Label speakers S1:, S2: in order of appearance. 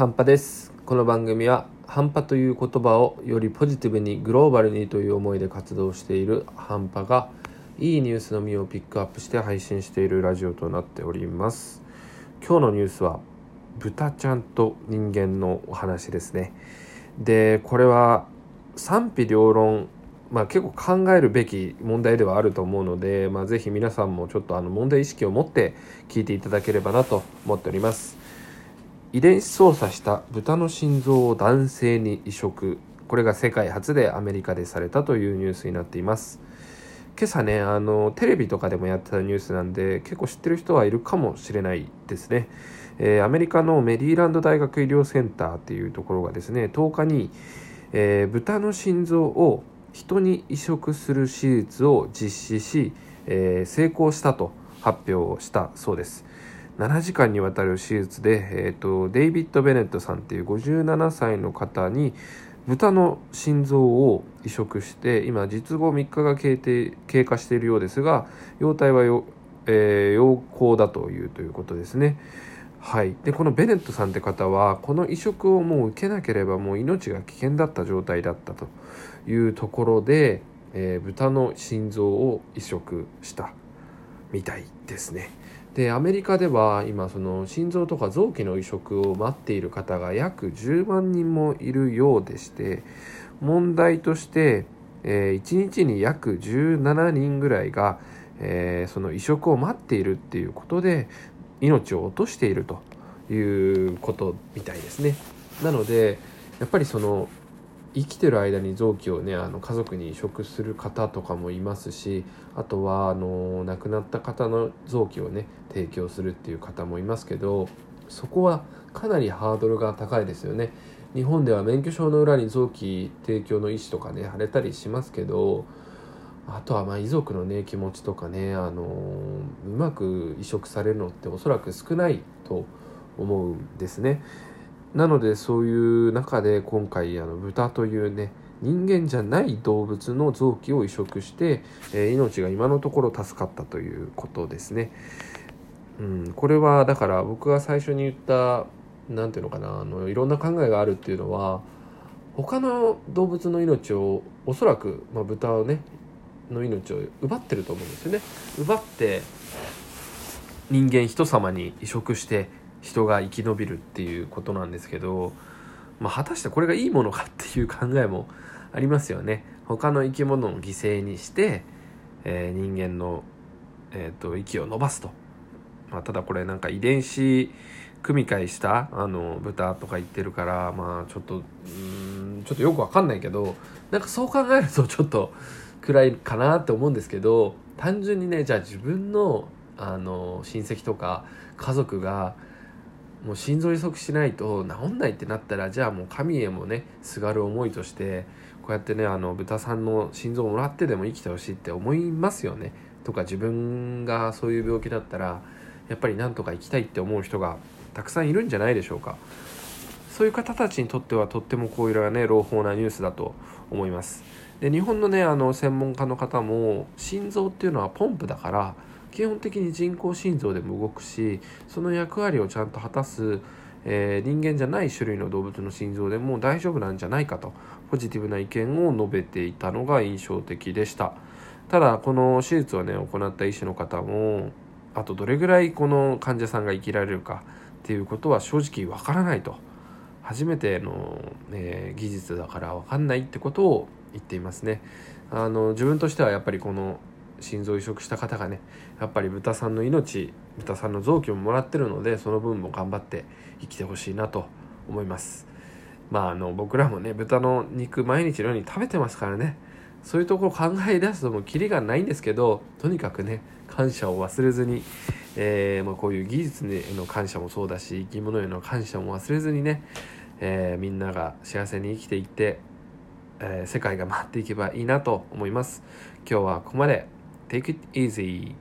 S1: 半端です。この番組は半端という言葉をよりポジティブにグローバルにという思いで活動している半端がいいニュースのみをピックアップして配信しているラジオとなっております。今日のニュースは豚ちゃんと人間のお話ですね。でこれは賛否両論まあ、結構考えるべき問題ではあると思うので、まあ、ぜひ皆さんもちょっとあの問題意識を持って聞いていただければなと思っております。遺伝子操作した豚の心臓を男性に移植。これが世界初でアメリカでされたというニュースになっています。今朝ねあのテレビとかでもやってたニュースなんで結構知ってる人はいるかもしれないですね、えー、アメリカのメリーランド大学医療センターっていうところがですね10日に、えー、豚の心臓を人に移植する手術を実施し、えー、成功したと発表したそうです。7時間にわたる手術で、えーと、デイビッド・ベネットさんっていう57歳の方に豚の心臓を移植して今術後3日が経過しているようですが容体はよ、えー、良好だというということですね。はい、でこのベネットさんって方はこの移植をもう受けなければもう命が危険だった状態だったというところで、えー、豚の心臓を移植したみたいですね。でアメリカでは今その心臓とか臓器の移植を待っている方が約10万人もいるようでして問題として、えー、1日に約17人ぐらいが、えー、その移植を待っているっていうことで命を落としているということみたいですね。なのでやっぱりその生きてる間に臓器をねあの家族に移植する方とかもいますしあとはあの亡くなった方の臓器をね提供するっていう方もいますけどそこはかなりハードルが高いですよね。日本では免許証の裏に臓器提供の意思とかね貼れたりしますけどあとはま遺族のね気持ちとかねあのうまく移植されるのっておそらく少ないと思うんですね。なのでそういう中で今回あの豚というね人間じゃない動物の臓器を移植して、えー、命が今のところ助かったということですね。うん、これはだから僕が最初に言った何ていうのかなあのいろんな考えがあるっていうのは他の動物の命をおそらく、まあ、豚をねの命を奪ってると思うんですよね。奪って人間人様に移植して人が生き延びるっていうことなんですけど、まあ、果たしてこれがいいものかっていう考えもありますよね。他の生き物を犠牲にして、えー、人間の、えーと、息を伸ばすと。まあ、ただこれなんか遺伝子組み換えしたあの豚とか言ってるからまあちょっとうんちょっとよくわかんないけどなんかそう考えると ちょっと暗いかなって思うんですけど単純にねじゃあ自分のあの親戚とか家族がもう心臓移植しないと治んないってなったらじゃあもう神へもねすがる思いとしてこうやってねあの豚さんの心臓をもらってでも生きてほしいって思いますよね。とか自分がそういう病気だったらやっぱりなんとか生きたいって思う人がたくさんいるんじゃないでしょうか。そういう方たちにとってはとってもこういうのはね朗報なニュースだと思います。で日本のねあの専門家の方も心臓っていうのはポンプだから基本的に人工心臓でも動くしその役割をちゃんと果たす、えー、人間じゃない種類の動物の心臓でも大丈夫なんじゃないかとポジティブな意見を述べていたのが印象的でした。ただこの手術をね行った医師の方もあとどれぐらいこの患者さんが生きられるかっていうことは正直わからないと。初めての、えー、技術だからわかんないってことを言っていますね。あの自分としてはやっぱりこの心臓移植した方がねやっぱり豚さんの命豚さんの臓器ももらってるのでその分も頑張って生きてほしいなと思います。まああの僕らもね豚の肉毎日のように食べてますからね。そういうところ考え出すともうキリがないんですけどとにかくね感謝を忘れずに、えー、まあ、こういう技術への感謝もそうだし生き物への感謝も忘れずにね、えー、みんなが幸せに生きていって、えー、世界が回っていけばいいなと思います。今日はここまで。Take it easy.